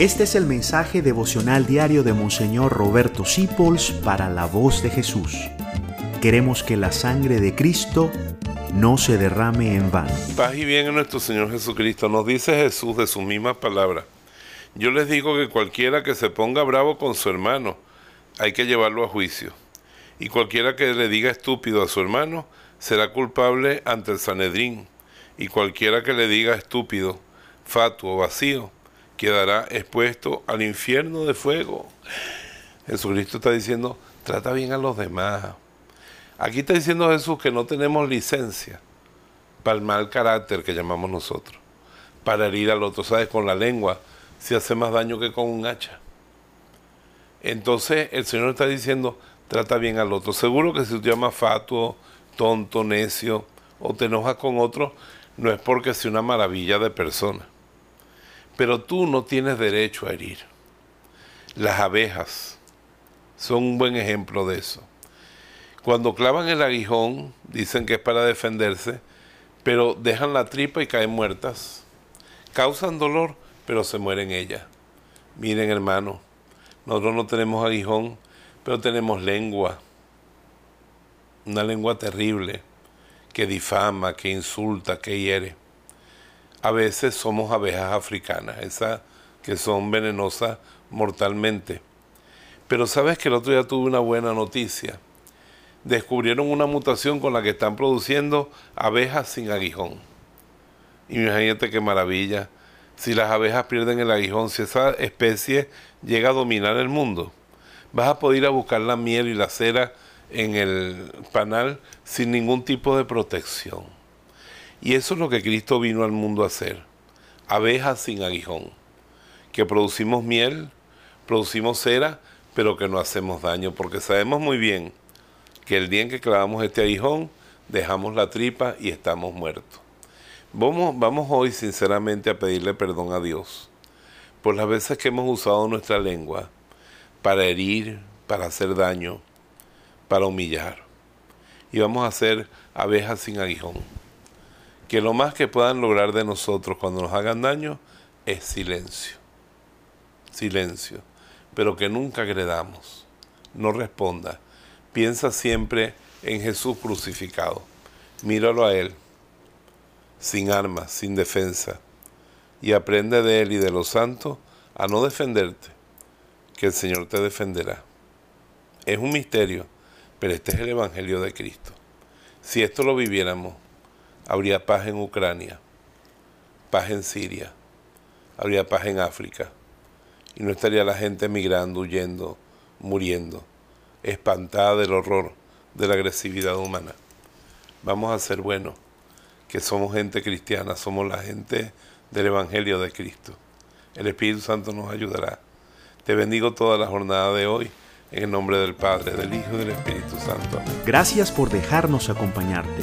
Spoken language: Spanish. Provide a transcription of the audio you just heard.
Este es el mensaje devocional diario de Monseñor Roberto Sipols para la voz de Jesús. Queremos que la sangre de Cristo no se derrame en vano. Paz y bien en nuestro Señor Jesucristo. Nos dice Jesús de sus mismas palabras. Yo les digo que cualquiera que se ponga bravo con su hermano, hay que llevarlo a juicio. Y cualquiera que le diga estúpido a su hermano, será culpable ante el Sanedrín. Y cualquiera que le diga estúpido, fatuo, vacío, quedará expuesto al infierno de fuego. Jesucristo está diciendo, trata bien a los demás. Aquí está diciendo Jesús que no tenemos licencia para el mal carácter que llamamos nosotros, para herir al otro. ¿Sabes? Con la lengua se hace más daño que con un hacha. Entonces el Señor está diciendo, trata bien al otro. Seguro que si tú llamas fatuo, tonto, necio, o te enojas con otro, no es porque sea una maravilla de persona pero tú no tienes derecho a herir. Las abejas son un buen ejemplo de eso. Cuando clavan el aguijón, dicen que es para defenderse, pero dejan la tripa y caen muertas. Causan dolor, pero se mueren ellas. Miren hermano, nosotros no tenemos aguijón, pero tenemos lengua. Una lengua terrible que difama, que insulta, que hiere a veces somos abejas africanas, esas que son venenosas mortalmente. Pero sabes que el otro día tuve una buena noticia. Descubrieron una mutación con la que están produciendo abejas sin aguijón. Imagínate qué maravilla. Si las abejas pierden el aguijón, si esa especie llega a dominar el mundo, vas a poder ir a buscar la miel y la cera en el panal sin ningún tipo de protección. Y eso es lo que Cristo vino al mundo a hacer. Abejas sin aguijón. Que producimos miel, producimos cera, pero que no hacemos daño, porque sabemos muy bien que el día en que clavamos este aguijón, dejamos la tripa y estamos muertos. Vamos, vamos hoy sinceramente a pedirle perdón a Dios por las veces que hemos usado nuestra lengua para herir, para hacer daño, para humillar. Y vamos a ser abejas sin aguijón que lo más que puedan lograr de nosotros cuando nos hagan daño es silencio. Silencio. Pero que nunca agredamos. No responda. Piensa siempre en Jesús crucificado. Míralo a Él, sin armas, sin defensa. Y aprende de Él y de los santos a no defenderte, que el Señor te defenderá. Es un misterio, pero este es el Evangelio de Cristo. Si esto lo viviéramos, habría paz en Ucrania, paz en Siria, habría paz en África. Y no estaría la gente migrando, huyendo, muriendo, espantada del horror de la agresividad humana. Vamos a ser buenos, que somos gente cristiana, somos la gente del Evangelio de Cristo. El Espíritu Santo nos ayudará. Te bendigo toda la jornada de hoy. En el nombre del Padre, del Hijo y del Espíritu Santo. Gracias por dejarnos acompañarte.